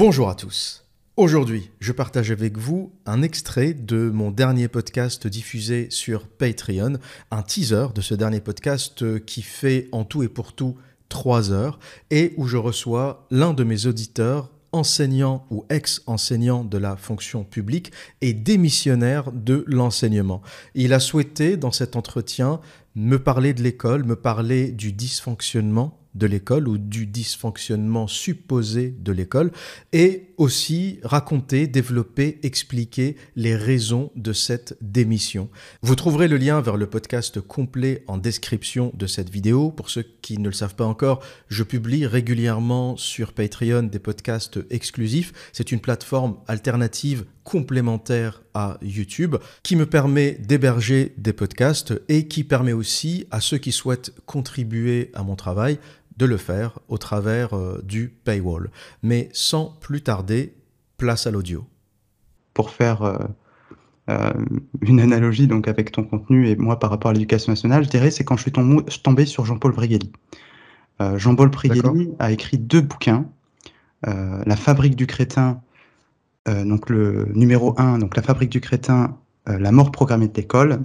Bonjour à tous. Aujourd'hui, je partage avec vous un extrait de mon dernier podcast diffusé sur Patreon, un teaser de ce dernier podcast qui fait en tout et pour tout 3 heures et où je reçois l'un de mes auditeurs enseignant ou ex-enseignant de la fonction publique et démissionnaire de l'enseignement. Il a souhaité, dans cet entretien, me parler de l'école, me parler du dysfonctionnement de l'école ou du dysfonctionnement supposé de l'école et aussi raconter, développer, expliquer les raisons de cette démission. Vous trouverez le lien vers le podcast complet en description de cette vidéo. Pour ceux qui ne le savent pas encore, je publie régulièrement sur Patreon des podcasts exclusifs. C'est une plateforme alternative complémentaire à YouTube qui me permet d'héberger des podcasts et qui permet aussi à ceux qui souhaitent contribuer à mon travail de le faire au travers euh, du paywall. Mais sans plus tarder, place à l'audio. Pour faire euh, euh, une analogie donc avec ton contenu et moi par rapport à l'éducation nationale, je dirais c'est quand je suis tombé, sur Jean-Paul Brighelli. Jean-Paul Brighelli a écrit deux bouquins, La fabrique du crétin, donc le numéro 1, donc La fabrique du crétin, La mort programmée de l'école,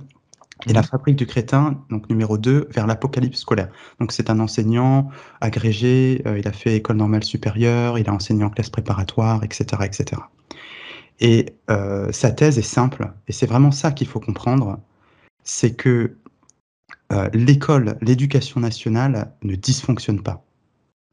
et la fabrique du crétin, donc numéro 2, vers l'apocalypse scolaire. Donc c'est un enseignant agrégé, euh, il a fait école normale supérieure, il a enseigné en classe préparatoire, etc. etc. Et euh, sa thèse est simple, et c'est vraiment ça qu'il faut comprendre, c'est que euh, l'école, l'éducation nationale ne dysfonctionne pas.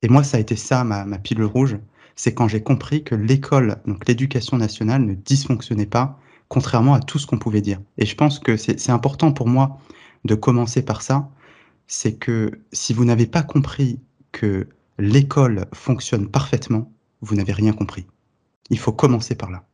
Et moi, ça a été ça, ma, ma pilule rouge, c'est quand j'ai compris que l'école, donc l'éducation nationale, ne dysfonctionnait pas, contrairement à tout ce qu'on pouvait dire. Et je pense que c'est important pour moi de commencer par ça, c'est que si vous n'avez pas compris que l'école fonctionne parfaitement, vous n'avez rien compris. Il faut commencer par là.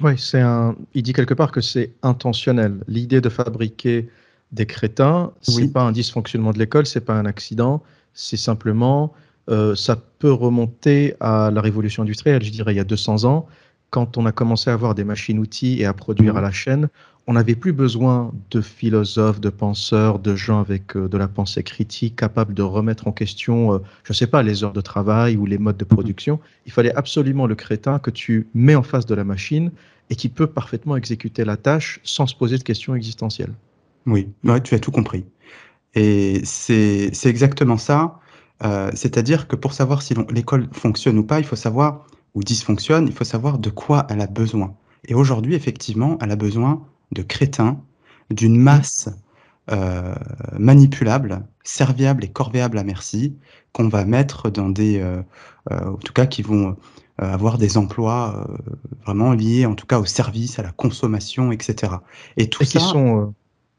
Oui, c'est un. Il dit quelque part que c'est intentionnel. L'idée de fabriquer des crétins, c'est n'est pas un dysfonctionnement de l'école, c'est pas un accident, c'est simplement. Euh, ça peut remonter à la révolution industrielle, je dirais, il y a 200 ans quand on a commencé à avoir des machines-outils et à produire à mhm. la chaîne, on n'avait plus besoin de philosophes, de penseurs, de gens avec euh, de la pensée critique, capables de remettre en question, euh, je ne sais pas, les heures de travail ou les modes de mhm. production. Il fallait absolument le crétin que tu mets en face de la machine et qui peut parfaitement exécuter la tâche sans se poser de questions existentielles. Oui, tu as tout compris. Et c'est exactement ça. Euh, c'est-à-dire que pour savoir si l'école fonctionne ou pas, il faut savoir ou dysfonctionne, il faut savoir de quoi elle a besoin. Et aujourd'hui, effectivement, elle a besoin de crétins, d'une masse euh, manipulable, serviable et corvéable à merci, qu'on va mettre dans des, euh, euh, en tout cas, qui vont avoir des emplois vraiment liés, en tout cas, au service, à la consommation, etc. Et tout ça. Qui sont,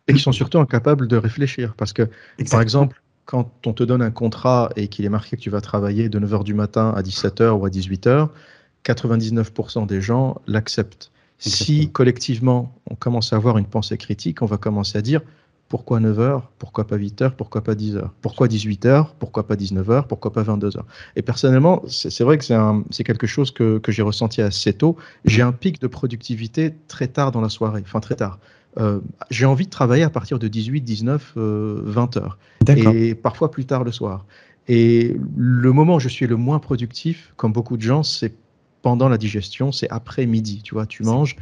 et qui sont surtout incapables de réfléchir, parce que, par exemple, quand on te donne un contrat et qu'il est marqué que tu vas travailler de 9h du matin à 17h ou à 18h, 99% des gens l'acceptent. Si collectivement on commence à avoir une pensée critique, on va commencer à dire pourquoi 9h, pourquoi pas 8h, pourquoi pas 10h, pourquoi 18h, pourquoi pas 19h, pourquoi pas 22h. Et personnellement, c'est vrai que c'est quelque chose que, que j'ai ressenti assez tôt. J'ai un pic de productivité très tard dans la soirée, enfin très tard. Euh, j'ai envie de travailler à partir de 18, 19, 20 heures. Et parfois plus tard le soir. Et le moment où je suis le moins productif, comme beaucoup de gens, c'est pendant la digestion, c'est après midi. Tu vois, tu manges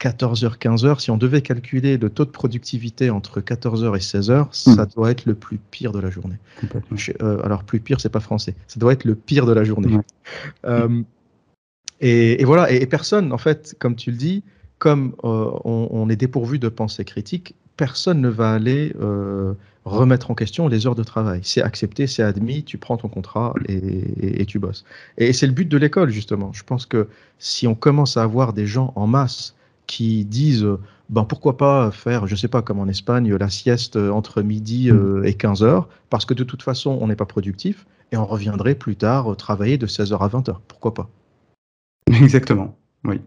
14h, 15h. Si on devait calculer le taux de productivité entre 14h et 16h, hmm. ça doit être le plus pire de la journée. Euh, alors, plus pire, c'est pas français. Ça doit être le pire de la journée. Euh, et, voilà. Et, personne, en fait, comme tu le dis, comme euh, on, est dépourvu de pensée critique, personne ne va aller euh, remettre en question les heures de travail. C'est accepté, c'est admis, tu prends ton contrat et, tu bosses. Et, c'est le but de l'école, justement. Je pense que si on commence à avoir des gens en masse qui disent ben pourquoi pas faire, je ne sais pas, comme en Espagne, la sieste entre midi euh, et 15 heures, parce que de toute façon, on n'est pas productif, et on reviendrait plus tard travailler de 16 heures à 20 heures. Pourquoi pas? Exactement, oui.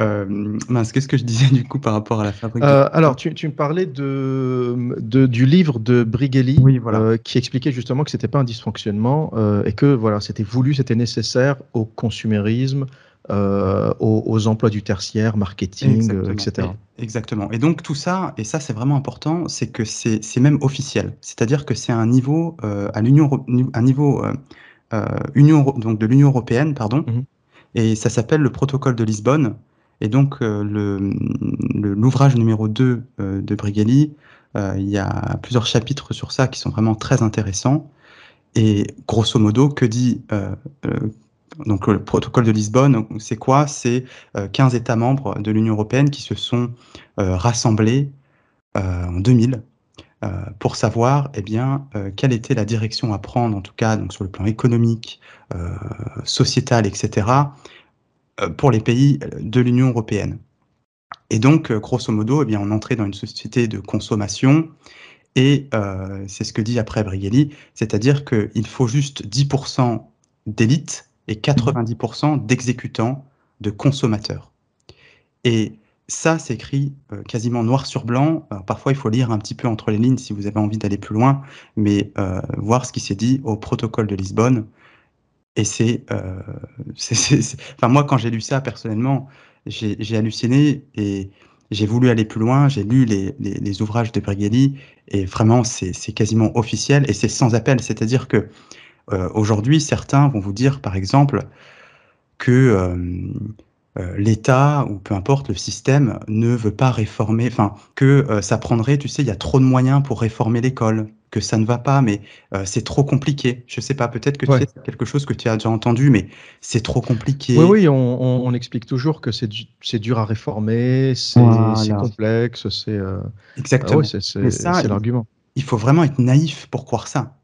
Euh, qu'est-ce que je disais du coup par rapport à la fabrique euh, Alors, tu, me parlais de, du livre de Brighelli euh, qui expliquait justement que c'était pas un dysfonctionnement et que voilà, c'était voulu, c'était nécessaire au consumérisme, aux, emplois du tertiaire, marketing, etc. exactement. Et donc tout ça, et ça c'est vraiment important, c'est que c'est même officiel. C'est-à-dire que c'est un niveau à l'Union, un niveau Union, donc de l'Union européenne, pardon. Mhm Et ça s'appelle le protocole de Lisbonne. Et donc, l'ouvrage numéro 2 de Brigelli, il y a plusieurs chapitres sur ça qui sont vraiment très intéressants. Et grosso modo, que dit donc le protocole de Lisbonne, c'est quoi? C'est 15 États membres de l'Union européenne qui se sont rassemblés en 2000 euh, pour savoir eh bien, euh, quelle était la direction à prendre, en tout cas donc, sur le plan économique, euh, sociétal, etc., pour les pays de l'Union européenne. Et donc, grosso modo, eh bien, on entrait dans une société de consommation, et c'est ce que dit après Brigelli, c'est-à-dire qu'il faut juste 10% d'élite et 90% d'exécutants, de consommateurs. Et ça s'écrit euh, quasiment noir sur blanc. parfois, il faut lire un petit peu entre les lignes si vous avez envie d'aller plus loin, mais euh, voir ce qui s'est dit au protocole de Lisbonne. Et c'est, euh, enfin moi, quand j'ai lu ça personnellement, j'ai halluciné et j'ai voulu aller plus loin. J'ai lu les, les, ouvrages de Brigelli et vraiment, c'est quasiment officiel et c'est sans appel. C'est-à-dire que aujourd'hui, certains vont vous dire, par exemple, que euh, l'État ou peu importe le système ne veut pas réformer, enfin que euh, ça prendrait, tu sais, il y a trop de moyens pour réformer l'école, que ça ne va pas, mais euh, c'est trop compliqué. Je sais pas, peut-être que c'est quelque chose que tu as déjà entendu, mais c'est trop compliqué. Oui, oui, on, explique toujours que c'est dur à réformer, c'est complexe, c'est exactement. Ah c'est l'argument. Il faut vraiment être naïf pour croire ça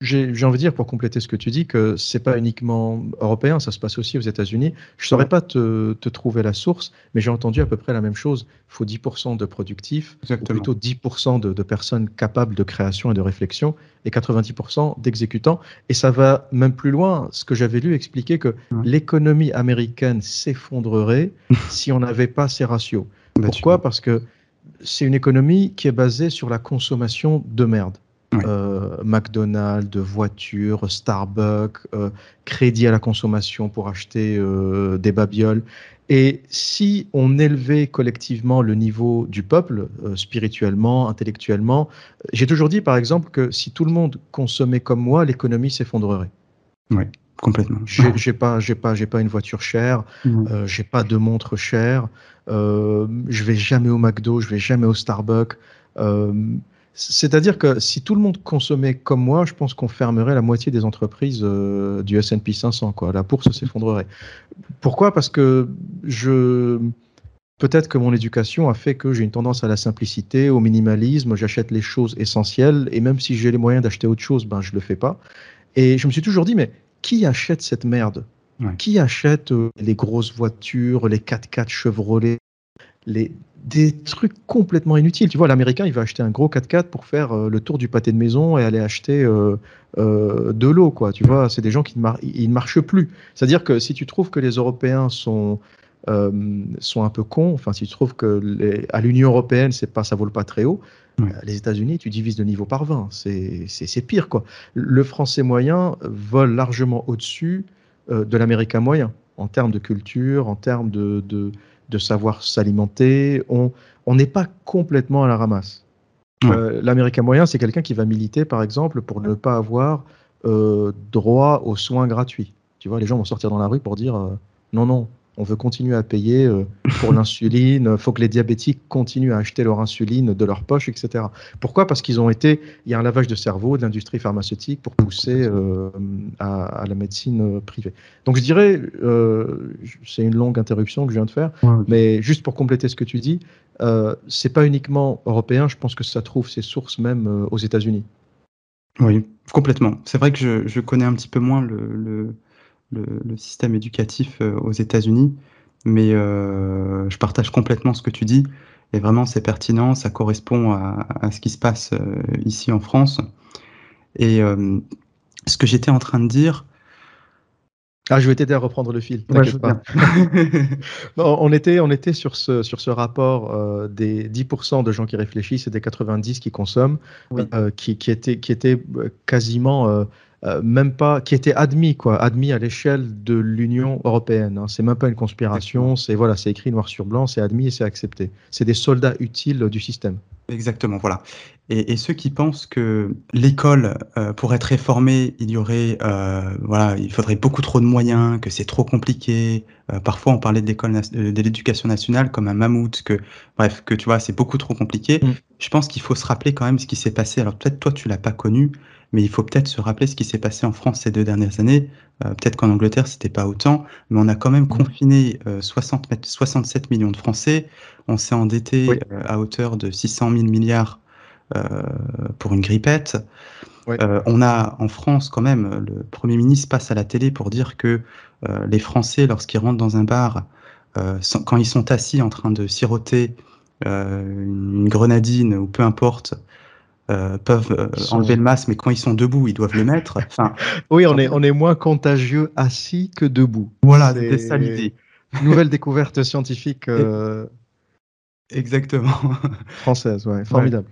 j'ai envie de dire, pour compléter ce que tu dis, que c'est pas uniquement européen, ça se passe aussi aux États-Unis. Je ne saurais pas te, te, trouver la source, mais j'ai entendu à peu près la même chose. Il faut 10% de productifs, ou plutôt 10% de, de, personnes capables de création et de réflexion, et 90% d'exécutants. Et ça va même plus loin. Ce que j'avais lu expliquait que l'économie américaine s'effondrerait si on n'avait pas ces ratios. Bah, Pourquoi? Parce que c'est une économie qui est basée sur la consommation de merde. Euh, McDonald's, voitures, Starbucks, euh, crédit à la consommation pour acheter euh, des babioles. Et si on élevait collectivement le niveau du peuple, spirituellement, intellectuellement, j'ai toujours dit par exemple que si tout le monde consommait comme moi, l'économie s'effondrerait. Oui, complètement. J'ai pas, j'ai pas, j'ai pas une voiture chère, j'ai pas de montre chère, je vais jamais au McDo, je vais jamais au Starbucks. C'est-à-dire que si tout le monde consommait comme moi, je pense qu'on fermerait la moitié des entreprises euh, du S&P 500. Quoi. La bourse s'effondrerait. Pourquoi? Parce que je... Peut-être que mon éducation a fait que j'ai une tendance à la simplicité, au minimalisme. J'achète les choses essentielles et même si j'ai les moyens d'acheter autre chose, ben je le fais pas. Et je me suis toujours dit, mais qui achète cette merde? Qui achète euh, les grosses voitures, les 4x4 Chevrolet, les des trucs complètement inutiles. Tu vois, l'Américain, il va acheter un gros 4x4 pour faire euh, le tour du pâté de maison et aller acheter euh, euh, de l'eau, quoi. Tu vois, c'est des gens qui ne, marchent plus. C'est-à-dire que si tu trouves que les Européens sont sont un peu cons, enfin, si tu trouves que à l'Union européenne, c'est pas, ça vole pas très haut, les États-Unis, tu divises le niveau par 20. C'est pire, quoi. Le français moyen vole largement au-dessus de l'américain moyen en termes de culture, en termes de, de savoir s'alimenter. On n'est pas complètement à la ramasse. Euh, l'Américain moyen, c'est quelqu'un qui va militer, par exemple, pour ne pas avoir euh, droit aux soins gratuits. Tu vois, les gens vont sortir dans la rue pour dire euh, non, non, on veut continuer à payer euh, pour l'insuline, il faut que les diabétiques continuent à acheter leur insuline de leur poche, etc. Pourquoi? Parce qu'ils ont été, il y a un lavage de cerveau de l'industrie pharmaceutique pour pousser euh, à, la médecine euh, privée. Donc je dirais, c'est une longue interruption que je viens de faire, mais juste pour compléter ce que tu dis, c'est pas uniquement européen, je pense que ça trouve ses sources même aux États-Unis. Oui, complètement. C'est vrai que je, connais un petit peu moins le le, système éducatif euh, aux États-Unis, mais euh, je partage complètement ce que tu dis. Et vraiment, c'est pertinent, ça correspond à, ce qui se passe euh, ici en France. Et ce que j'étais en train de dire, ah, je vais t'aider à reprendre le fil. pas. on était, on était sur ce, sur ce rapport des 10% de gens qui réfléchissent et des 90 qui consomment, qui, qui, était, qui était quasiment euh, même pas, qui était admis, quoi, admis à l'échelle de l'Union européenne. Hein. C'est même pas une conspiration, c'est voilà, c'est écrit noir sur blanc, c'est admis et c'est accepté. C'est des soldats utiles du système. Exactement, voilà. Et, ceux qui pensent que l'école, euh, pour être réformée, il y aurait, euh, voilà, il faudrait beaucoup trop de moyens, que c'est trop compliqué. Euh, parfois, on parlait de l'école de l'éducation nationale comme un mammouth, que, bref, que tu vois, c'est beaucoup trop compliqué. Mm. Je pense qu'il faut se rappeler quand même ce qui s'est passé. Alors peut-être toi, tu l'as pas connu, mais il faut peut-être se rappeler ce qui s'est passé en France ces deux dernières années. peut-être qu'en Angleterre, c'était pas autant, mais on a quand même mm. confiné 60, 67 millions de Français. On s'est endetté à hauteur de 600 000 milliards euh, pour une grippette. Euh, on a en France quand même, le Premier ministre passe à la télé pour dire que euh, les Français, lorsqu'ils rentrent dans un bar, quand ils sont assis en train de siroter une grenadine ou peu importe, peuvent enlever le masque, mais quand ils sont debout, ils doivent le mettre. Enfin, oui, on est, on est moins contagieux assis que debout. Voilà, c'est ça l'idée. Nouvelle découverte scientifique. Exactement. Française, ouais, formidable.